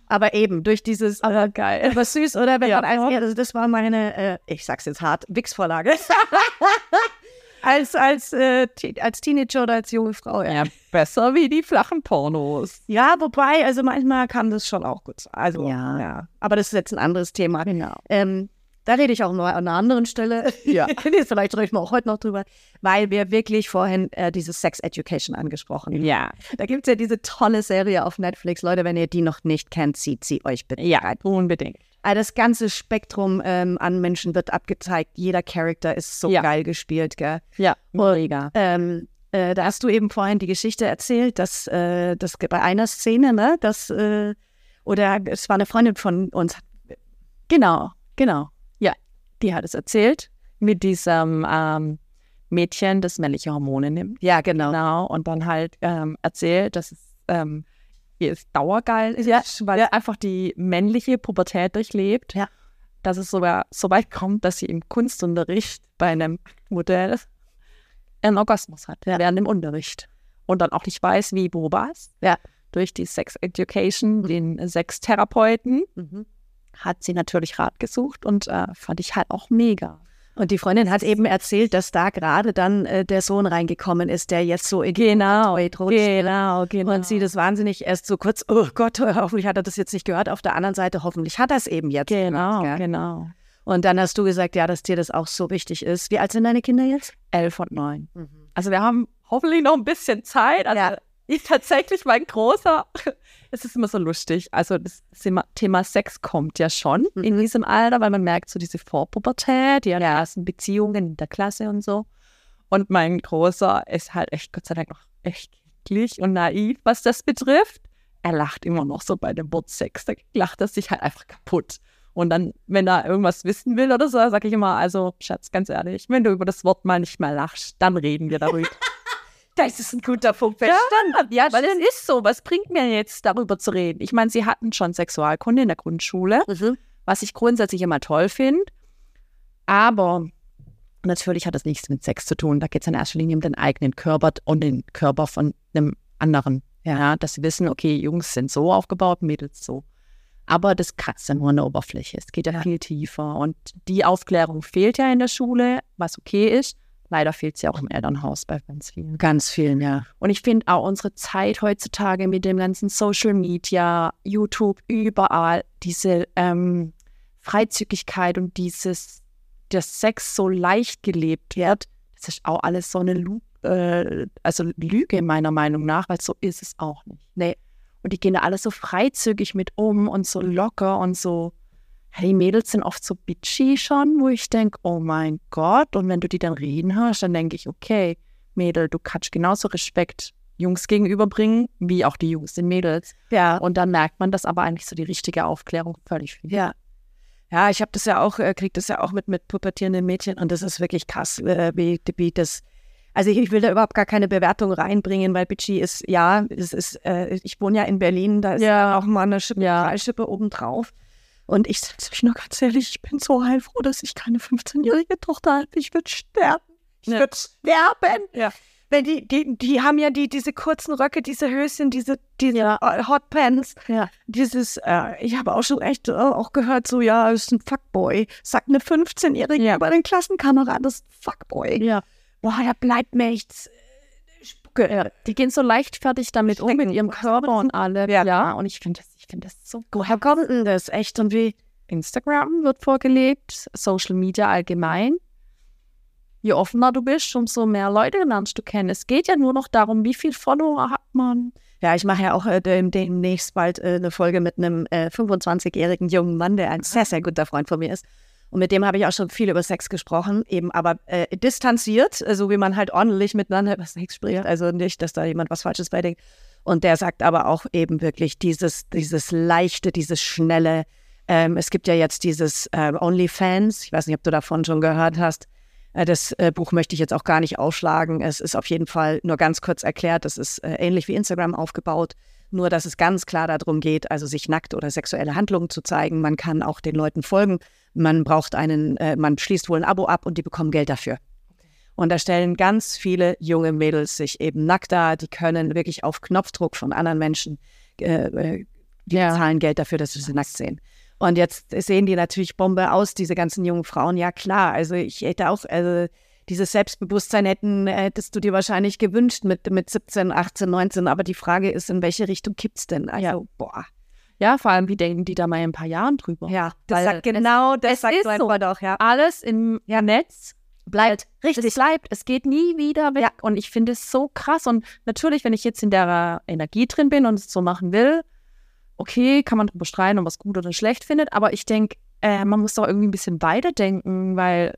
Aber eben, durch dieses, Aber geil. aber süß, oder? Wenn Ja. man ja, also das war meine, äh, ich sag's jetzt hart, Wix-Vorlage. [LAUGHS] als, als, äh, als Teenager oder als junge Frau, ja. Ja, besser wie die flachen Pornos. Ja, wobei, also manchmal kann das schon auch gut sein. Also, Ja. ja. Aber das ist jetzt ein anderes Thema. Genau. Ähm, da rede ich auch noch an einer anderen Stelle. Ja. [LAUGHS] Vielleicht reden wir auch heute noch drüber, weil wir wirklich vorhin äh, diese Sex Education angesprochen haben. Ja. Da gibt es ja diese tolle Serie auf Netflix. Leute, wenn ihr die noch nicht kennt, zieht sie euch bitte Ja, rein. unbedingt. Also das ganze Spektrum ähm, an Menschen wird abgezeigt. Jeder Charakter ist so Ja. geil gespielt, gell? Ja, mega. Ähm, äh, da hast du eben vorhin die Geschichte erzählt, dass äh, das bei einer Szene, ne, dass äh, oder es war eine Freundin von uns. Genau, genau. Ja, die hat es erzählt mit diesem ähm, Mädchen, das männliche Hormone nimmt. Ja, genau. Genau, und dann halt ähm, erzählt, dass es ähm, ihr ist dauergeil ist, weil es einfach die männliche Pubertät durchlebt. Ja. Dass es sogar so weit kommt, dass sie im Kunstunterricht bei einem Modell einen Orgasmus hat Ja. während dem Unterricht. Und dann auch nicht weiß, wie, wo was. Ja. Durch die Sex Education, den Sextherapeuten, Mhm. Hat sie natürlich Rat gesucht und äh, fand ich halt auch mega. Und die Freundin hat eben erzählt, dass da gerade dann äh, der Sohn reingekommen ist, der jetzt so in Genau, rutscht. genau, genau. Und sie das wahnsinnig erst so kurz, oh Gott, [LAUGHS] hoffentlich hat er das jetzt nicht gehört. Auf der anderen Seite, hoffentlich hat er es eben jetzt. Genau, gell? genau. Und dann hast du gesagt, ja, dass dir das auch so wichtig ist. Wie alt sind deine Kinder jetzt? Elf und neun. Also wir haben hoffentlich noch ein bisschen Zeit. Also Ja. Ich tatsächlich, mein Großer, [LAUGHS] es ist immer so lustig. Also das Thema, Sex kommt ja schon in Mhm. diesem Alter, weil man merkt so diese Vorpubertät, die ersten Beziehungen in der Klasse und so. Und mein Großer ist halt echt, Gott sei Dank, noch echt kindlich und naiv, was das betrifft. Er lacht immer noch so bei dem Wort Sex. Da lacht er sich halt einfach kaputt. Und dann, wenn er irgendwas wissen will oder so, sage ich immer, also Schatz, ganz ehrlich, wenn du über das Wort mal nicht mehr lachst, dann reden wir darüber. [LAUGHS] Das ist ein guter Punkt. Ja, ja weil es ist so. Was bringt mir jetzt, darüber zu reden? Ich meine, sie hatten schon Sexualkunde in der Grundschule, Mhm. was ich grundsätzlich immer toll finde. Aber natürlich hat das nichts mit Sex zu tun. Da geht es in erster Linie um den eigenen Körper und den Körper von einem anderen. Ja, dass sie wissen, okay, Jungs sind so aufgebaut, Mädels so. Aber das kratzt ja nur an der Oberfläche. Es geht ja, Ja. viel tiefer. Und die Aufklärung fehlt ja in der Schule, was okay ist. Leider fehlt sie auch im Elternhaus bei ganz vielen. Ganz vielen, ja. Und ich finde auch unsere Zeit heutzutage mit dem ganzen Social Media, YouTube, überall, diese ähm, Freizügigkeit und dieses, dass Sex so leicht gelebt wird, das ist auch alles so eine Lu äh, also Lüge meiner Meinung nach, weil so ist es auch nicht. Nee. Und die gehen da alle so freizügig mit um und so locker und so. Hey, die Mädels sind oft so bitchy schon, wo ich denke, oh mein Gott. Und wenn du die dann reden hörst, dann denke ich, okay, Mädel, du kannst genauso Respekt Jungs gegenüberbringen, wie auch die Jungs den Mädels. Ja, Und dann merkt man, dass aber eigentlich so die richtige Aufklärung völlig fehlt. Ja. Ja, ich habe das ja auch, äh, krieg das ja auch mit, mit pubertierenden Mädchen und das ist wirklich krass, äh, wie, wie das. Also ich, ich will da überhaupt gar keine Bewertung reinbringen, weil Bitchy ist, ja, es ist, äh, ich wohne ja in Berlin, da ist Ja. auch mal eine Schippe, Ja. Schippe obendrauf. Und ich sage euch nur ganz ehrlich, ich bin so heilfroh, dass ich keine 15-jährige Tochter habe. Ich würde sterben. Ich Ja. würde sterben. Ja. Wenn die, die, die haben ja die, diese kurzen Röcke, diese Höschen, diese, diese Ja. äh, Hotpants Ja. dieses, äh, ich habe auch schon echt äh, auch gehört, so, ja, ist ein Fuckboy. Sagt eine 15-Jährige Ja. über den Klassenkameraden, das ist ein Fuckboy. ja. Boah, da bleibt mir echt. Ja, die gehen so leichtfertig damit um, mit Stecken. ihrem Körper und alle. Ja. und ich finde das, ich finde das so Woher kommt denn das? Echt und wie? Instagram wird vorgelebt, Social Media allgemein. Je offener du bist, umso mehr Leute lernst du kennen. Es geht ja nur noch darum, wie viel Follower hat man. Ja, ich mache ja auch äh, dem- demnächst bald äh, eine Folge mit einem äh, 25-jährigen jungen Mann, der ein sehr, sehr guter Freund von mir ist. Und mit dem habe ich auch schon viel über Sex gesprochen, eben aber äh, distanziert, äh, so wie man halt ordentlich miteinander über Sex spricht. Also nicht, dass da jemand was Falsches bei denkt. Und der sagt aber auch eben wirklich dieses, dieses leichte, dieses schnelle. Ähm, es gibt ja jetzt dieses äh, OnlyFans. Ich weiß nicht, ob du davon schon gehört hast. Äh, Das äh, Buch möchte ich jetzt auch gar nicht aufschlagen. Es ist auf jeden Fall nur ganz kurz erklärt. Es ist äh, ähnlich wie Instagram aufgebaut. Nur, dass es ganz klar darum geht, also sich nackt oder sexuelle Handlungen zu zeigen. Man kann auch den Leuten folgen. Man braucht einen, äh, man schließt wohl ein Abo ab und die bekommen Geld dafür. Und da stellen ganz viele junge Mädels sich eben nackt dar. Die können wirklich auf Knopfdruck von anderen Menschen, äh, äh, die zahlen Geld dafür, dass sie sie nackt sehen. Und jetzt sehen die natürlich Bombe aus, diese ganzen jungen Frauen. Ja, klar. Also ich hätte auch, also dieses Selbstbewusstsein hätten, äh, hättest du dir wahrscheinlich gewünscht mit, mit 17, 18, 19. Aber die Frage ist, in welche Richtung kippt's denn? Also, Ja. boah. Ja, vor allem, wie denken die da mal in ein paar Jahren drüber? Ja, das Weil sagt genau, das es sagt ist so auch, ja. Alles im Netz Bleibt. Richtig. Es bleibt, es geht nie wieder weg. Und ich finde es so krass. Und natürlich, wenn ich jetzt in der Energie drin bin und es so machen will, okay, kann man drüber streiten, ob man es gut oder schlecht findet. Aber ich denke, äh, man muss doch irgendwie ein bisschen weiterdenken, weil,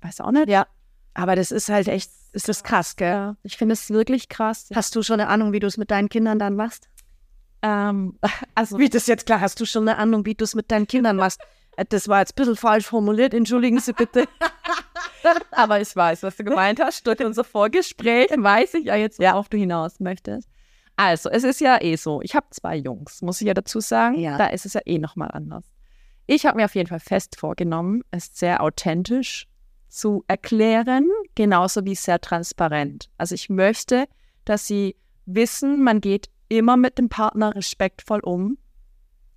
weiß auch nicht. Ja. Aber das ist halt echt, ist das krass, gell? Ja, ich finde es wirklich krass. Hast du schon eine Ahnung, wie du es mit deinen Kindern dann machst? Ähm, [LAUGHS] also, Wie das jetzt klar, hast du schon eine Ahnung, wie du es mit deinen Kindern machst? Äh, Das war jetzt ein bisschen falsch formuliert, entschuldigen Sie bitte. [LAUGHS] aber ich weiß, was du gemeint hast. Durch unser Vorgespräch [LAUGHS] weiß ich ja jetzt, worauf du hinaus möchtest. Also, es ist ja eh so. Ich habe zwei Jungs, muss ich ja dazu sagen. Ja. Da ist es ja eh nochmal anders. Ich habe mir auf jeden Fall fest vorgenommen, es sehr authentisch zu erklären, genauso wie sehr transparent. Also ich möchte, dass sie wissen, man geht immer mit dem Partner respektvoll um.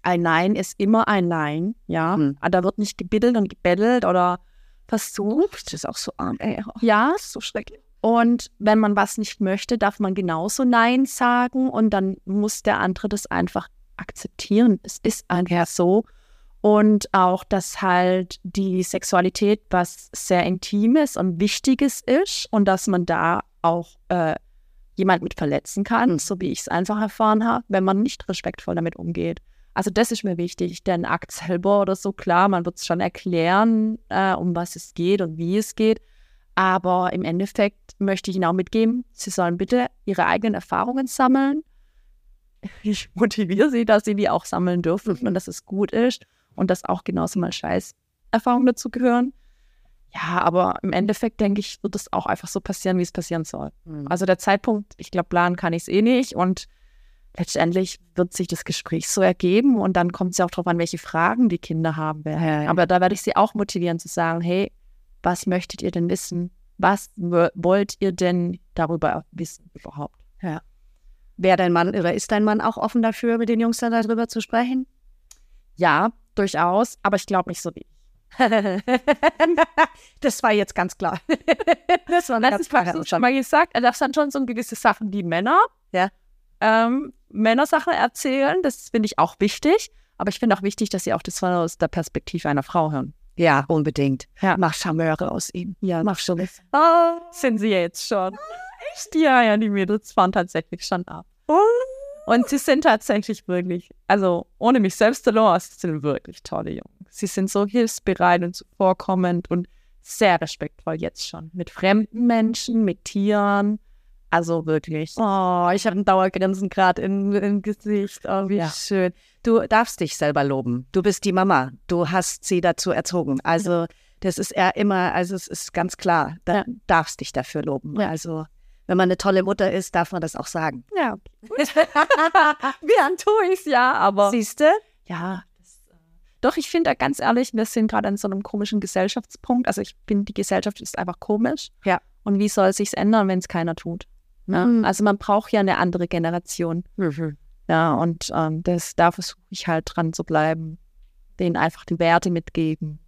Ein Nein ist immer ein Nein, ja. Hm. Da wird nicht gebiddelt und gebettelt oder versucht. Das ist auch so arm, ey. Ja, So schrecklich. und wenn man was nicht möchte, darf man genauso Nein sagen und dann muss der andere das einfach akzeptieren. Es ist einfach so. Und auch, dass halt die Sexualität was sehr Intimes und Wichtiges ist und dass man da auch äh, jemand mit verletzen kann, so wie ich es einfach erfahren habe, wenn man nicht respektvoll damit umgeht. Also das ist mir wichtig. Den Akt selber oder so, klar, man wird es schon erklären, äh, um was es geht und wie es geht. Aber im Endeffekt möchte ich Ihnen auch mitgeben, Sie sollen bitte Ihre eigenen Erfahrungen sammeln. Ich [LAUGHS] motiviere Sie, dass Sie die auch sammeln dürfen und dass es gut ist und dass auch genauso mal Scheiß-Erfahrungen dazu gehören. Ja, aber im Endeffekt denke ich, wird es auch einfach so passieren, wie es passieren soll. Mhm. Also der Zeitpunkt, ich glaube, planen kann ich es eh nicht und letztendlich wird sich das Gespräch so ergeben und dann kommt es ja auch darauf an, welche Fragen die Kinder haben werden. Ja, ja. Aber da werde ich sie auch motivieren zu sagen, hey, was möchtet ihr denn wissen? Was wo- wollt ihr denn darüber wissen überhaupt? Wäre dein Mann oder ist dein Mann auch offen dafür, mit den Jungs dann darüber zu sprechen? Ja, durchaus, aber ich glaube nicht so wie ich. [LAUGHS] das war jetzt ganz klar. [LAUGHS] das war Das ganz ist was klare du schon mal gesagt. Also das sind schon so gewisse Sachen, die Männer, Ja. ähm, Männersachen erzählen. Das finde ich auch wichtig. Aber ich finde auch wichtig, dass sie auch das von aus der Perspektive einer Frau hören. Ja, unbedingt. Ja. Mach Charmeure aus ihm. Ja, Mach schon. Oh, sind sie jetzt schon. Echt? Ja, ja, die Mädels fahren tatsächlich schon ab. Und sie sind tatsächlich wirklich, also ohne mich selbst zu loben, sie sind wirklich tolle Jungs. Sie sind so hilfsbereit und zuvorkommend und sehr respektvoll jetzt schon. Mit fremden Menschen, mit Tieren. Also wirklich. Oh, ich habe ein Dauergrinsen gerade im, Gesicht. Oh, wie Ja. schön. Du darfst dich selber loben. Du bist die Mama. Du hast sie dazu erzogen. Also, das ist ja immer, also es ist ganz klar, da Ja. darfst dich dafür loben. Ja. Also, wenn man eine tolle Mutter ist, darf man das auch sagen. Ja. Gern tue ich es ja, aber. Siehst du? Ja. Das, äh, doch, ich finde ganz ehrlich, wir sind gerade an so einem komischen Gesellschaftspunkt. Also ich finde, die Gesellschaft ist einfach komisch. Ja. Und wie soll es sich ändern, wenn es keiner tut? Ne? Mhm. Also man braucht ja eine andere Generation. Ja, und ähm, das, da versuche ich halt dran zu bleiben, denen einfach die Werte mitgeben.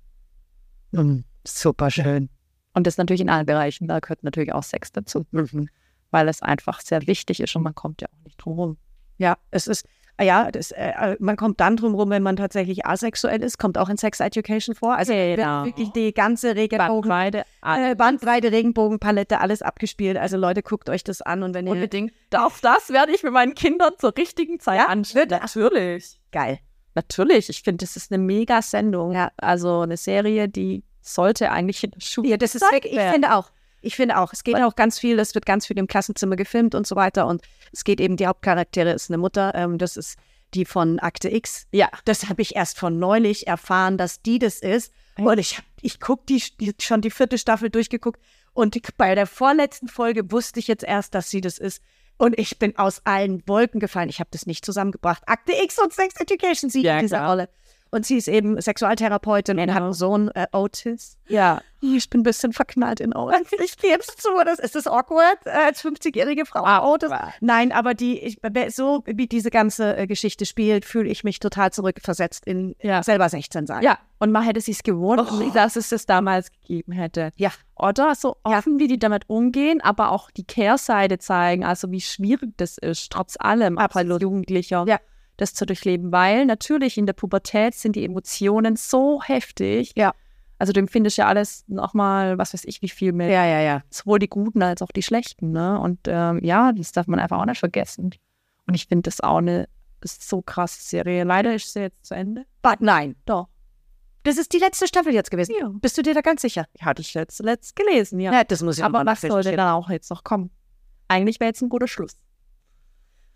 Mhm. Super schön. Und das natürlich in allen Bereichen. Da gehört natürlich auch Sex dazu, Mhm. weil es einfach sehr wichtig ist und man kommt ja auch nicht drum rum. Ja, es ist, ah ja, das, äh, man kommt dann drum rum, wenn man tatsächlich asexuell ist, kommt auch in Sex Education vor. Also wird Genau. wirklich die ganze Regenbogen, Bandbreite, äh, Bandbreite, Regenbogenpalette, alles abgespielt. Also Leute, guckt euch das an und wenn ihr Unbedingt. Auch das werde ich mit meinen Kindern zur richtigen Zeit Ja, anschauen. Natürlich. geil. Natürlich. Ich finde, das ist eine mega Sendung. Ja. Also eine Serie, die sollte eigentlich in der Schule. Ja, das ist wirklich, ich finde auch. Ich finde auch, es geht auch ganz viel, es wird ganz viel im Klassenzimmer gefilmt und so weiter. Und es geht eben, die Hauptcharaktere ist eine Mutter, ähm, das ist die von Akte X. Ja. Das habe ich erst von neulich erfahren, dass die das ist. Und ich, hab- ich gucke die, die schon die vierte Staffel durchgeguckt. Und die, bei der vorletzten Folge wusste ich jetzt erst, dass sie das ist. Und ich bin aus allen Wolken gefallen. Ich habe das nicht zusammengebracht. Akte X und Sex Education, sie Ja, in dieser klar. Rolle. Und sie ist eben Sexualtherapeutin und hat einen Sohn, äh, Otis. Ja. Ich bin ein bisschen verknallt in Otis. Ich gebe es zu. Das, ist das awkward äh, als 50-jährige Frau? Otis? Nein, aber die, ich, so wie diese ganze äh, Geschichte spielt, fühle ich mich total zurückversetzt in Ja. selber 16 sein. Ja, und man hätte sich gewundert, Oh. dass es das damals gegeben hätte. Ja. Oder so offen, wie die damit umgehen, aber auch die Kehrseite zeigen, also wie schwierig das ist, trotz allem, Absolut. als Jugendlicher, Ja. Das zu durchleben. Weil natürlich in der Pubertät sind die Emotionen so heftig. Ja. Also du empfindest ja alles nochmal, was weiß ich, wie viel mehr. ja, ja. ja. Sowohl die Guten als auch die Schlechten. Ne? Und ähm, ja, das darf man einfach auch nicht vergessen. Und ich finde das auch eine so krasse Serie. Leider ist sie jetzt zu Ende. But nein. Doch. Das ist die letzte Staffel jetzt gewesen. Ja. Bist du dir da ganz sicher? Hatte ich jetzt letzt gelesen, ja. Ja, das muss ich Aber was sollte dann auch jetzt noch kommen? Eigentlich wäre jetzt ein guter Schluss.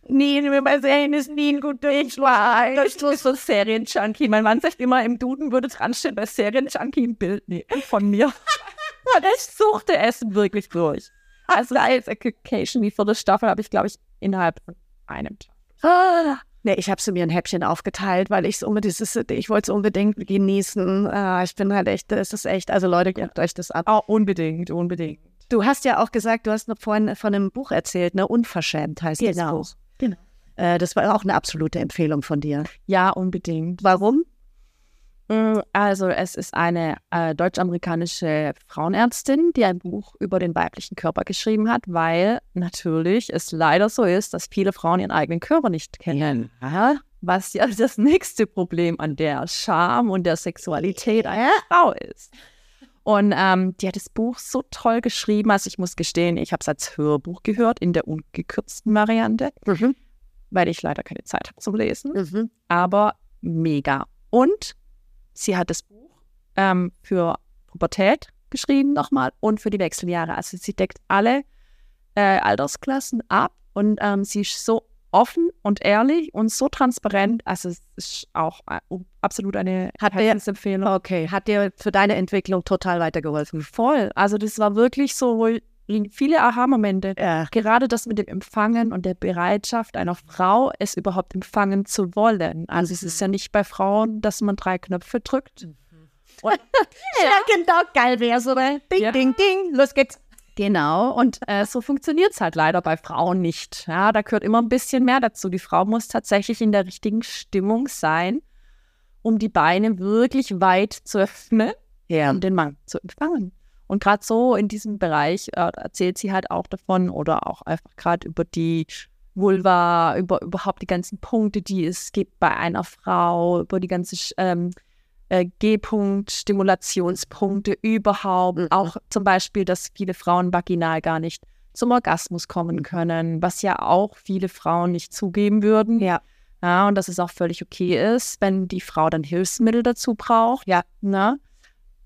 Nee, bei Serien ist nie ein guter Schlag. Das ist so Serienjunkie. Mein Mann sagt immer, im Duden würde dran stehen, bei Serienjunkie ein Bild nee, von mir. [LAUGHS] Und ich suchte es wirklich durch. Also als Education, die vierte Staffel, habe ich, glaube ich, innerhalb von einem Tag. Ah. Nee, ich habe sie mir ein Häppchen aufgeteilt, weil ich es unbedingt, das ich wollte es unbedingt genießen. Ah, ich bin halt echt, das ist echt, also Leute, guckt euch das ab. Oh, unbedingt, unbedingt. Du hast ja auch gesagt, du hast noch vorhin von einem Buch erzählt, ne? Unverschämt heißt das Genau. Buch. Genau. Äh, das war auch eine absolute Empfehlung von dir. Ja, unbedingt. Warum? Mm, Also es ist eine äh, deutsch-amerikanische Frauenärztin, die ein Buch über den weiblichen Körper geschrieben hat, weil natürlich es leider so ist, dass viele Frauen ihren eigenen Körper nicht kennen. Was ja das nächste Problem an der Scham und der Sexualität einer Frau ist. Und ähm, die hat das Buch so toll geschrieben, also ich muss gestehen, ich habe es als Hörbuch gehört in der ungekürzten Variante, Mhm. weil ich leider keine Zeit habe zum Lesen Mhm. aber mega. Und sie hat das Buch ähm, für Pubertät geschrieben nochmal und für die Wechseljahre. Also sie deckt alle äh, Altersklassen ab und ähm, sie ist so offen und ehrlich und so transparent. Also es ist auch äh, absolut eine Hat der- Herzensempfehlung. Okay, hat dir für deine Entwicklung total weitergeholfen. Voll. Also das war wirklich so viele Aha-Momente. Ja. Gerade das mit dem Empfangen und der Bereitschaft einer Frau, es überhaupt empfangen zu wollen. Also es ist ja nicht bei Frauen, dass man drei Knöpfe drückt. [LAUGHS] Ja, genau, geil wär's, oder? Ding, Ja. ding, ding, los geht's. Genau, und äh, so funktioniert es halt leider bei Frauen nicht. Ja, da gehört immer ein bisschen mehr dazu. Die Frau muss tatsächlich in der richtigen Stimmung sein, um die Beine wirklich weit zu öffnen, Ja. um den Mann zu empfangen. Und gerade so in diesem Bereich äh, erzählt sie halt auch davon oder auch einfach gerade über die Vulva, über überhaupt die ganzen Punkte, die es gibt bei einer Frau, über die ganze ähm, äh, G-Punkt, Stimulationspunkte überhaupt. Mhm. Auch zum Beispiel, dass viele Frauen vaginal gar nicht zum Orgasmus kommen können, was ja auch viele Frauen nicht zugeben würden. Ja. Ja, und dass es auch völlig okay ist, wenn die Frau dann Hilfsmittel dazu braucht. Ja. Ne?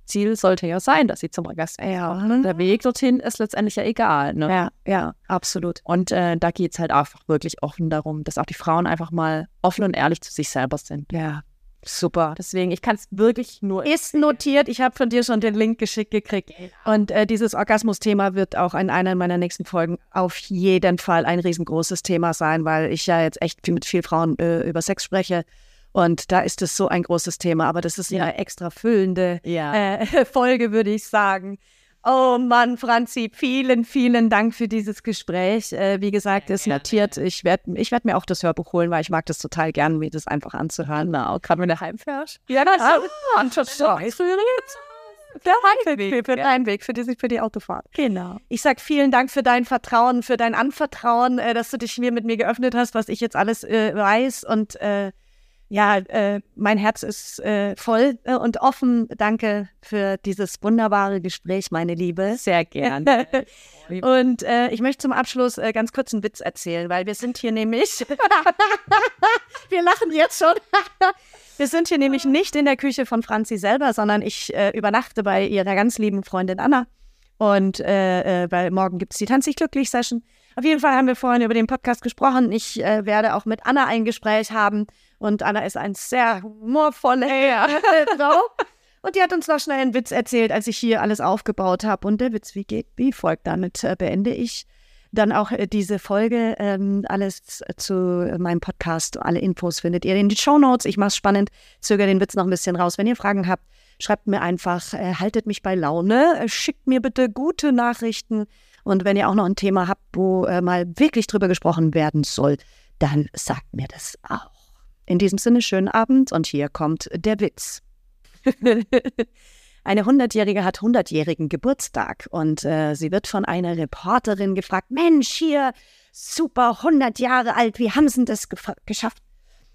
Ziel sollte ja sein, dass sie zum Orgasmus Ja. kommt. Der Weg dorthin ist letztendlich ja egal. Ne? Ja, ja, absolut. Und äh, da geht es halt einfach wirklich offen darum, dass auch die Frauen einfach mal offen und ehrlich zu sich selber sind. Ja, super. Deswegen, ich kann es wirklich nur Ist notiert. Ich habe von dir schon den Link geschickt gekriegt. Und äh, dieses Orgasmus-Thema wird auch in einer meiner nächsten Folgen auf jeden Fall ein riesengroßes Thema sein, weil ich ja jetzt echt viel mit vielen Frauen äh, über Sex spreche. Und da ist es so ein großes Thema. Aber das ist ja eine extra füllende Ja. äh, [LAUGHS] Folge, würde ich sagen. Oh Mann, Franzi, vielen, vielen Dank für dieses Gespräch. Äh, wie gesagt, ist notiert. Ich werde ich werd mir auch das Hörbuch holen, weil ich mag das total gern, mir das einfach anzuhören. Genau, gerade wenn du heimfährst. Ja, das Ah, der Heimweg. Für den Heimweg, für die, für die Autofahrt. Genau. Ich sag vielen Dank für dein Vertrauen, für dein Anvertrauen, äh, dass du dich mir mit mir geöffnet hast, was ich jetzt alles äh, weiß. Und äh, ja, äh, mein Herz ist äh, voll äh, und offen. Danke für dieses wunderbare Gespräch, meine Liebe. Sehr gern. [LAUGHS] Und äh, ich möchte zum Abschluss äh, ganz kurz einen Witz erzählen, weil wir sind hier nämlich. [LAUGHS] wir lachen jetzt schon. [LAUGHS] wir sind hier nämlich nicht in der Küche von Franzi selber, sondern ich äh, übernachte bei ihrer ganz lieben Freundin Anna. Und weil morgen gibt es die Tanz dich glücklich Session. Auf jeden Fall haben wir vorhin über den Podcast gesprochen. Ich werde auch mit Anna ein Gespräch haben. Und Anna ist ein sehr humorvolle Frau. [LAUGHS] Und die hat uns noch schnell einen Witz erzählt, als ich hier alles aufgebaut habe. Und der Witz, wie geht, wie folgt. Damit äh, beende ich dann auch äh, diese Folge. Ähm, alles zu meinem Podcast, alle Infos findet ihr in den Show Notes. Ich mache es spannend, zögere den Witz noch ein bisschen raus. Wenn ihr Fragen habt, schreibt mir einfach, äh, haltet mich bei Laune, äh, schickt mir bitte gute Nachrichten. Und wenn ihr auch noch ein Thema habt, wo äh, mal wirklich drüber gesprochen werden soll, dann sagt mir das auch. In diesem Sinne, schönen Abend und hier kommt der Witz. [LAUGHS] Eine Hundertjährige hat hundertjährigen Geburtstag und äh, sie wird von einer Reporterin gefragt: Mensch, hier, super, 100 Jahre alt, wie haben Sie das geschafft?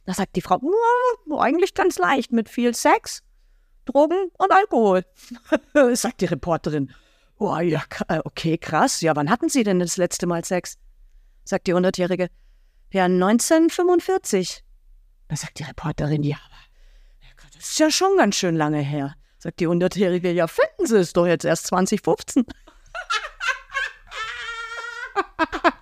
Da sagt die Frau: "Ja, Eigentlich ganz leicht, mit viel Sex, Drogen und Alkohol. [LAUGHS] sagt die Reporterin: Oh ja, äh, okay, krass. Ja, wann hatten Sie denn das letzte Mal Sex? Sagt die Hundertjährige: Ja, 1945. Da sagt die Reporterin, ja, aber das ist ja schon ganz schön lange her. Sagt die 100-Jährige, ja, finden Sie es doch jetzt erst 2015. Ha ha ha!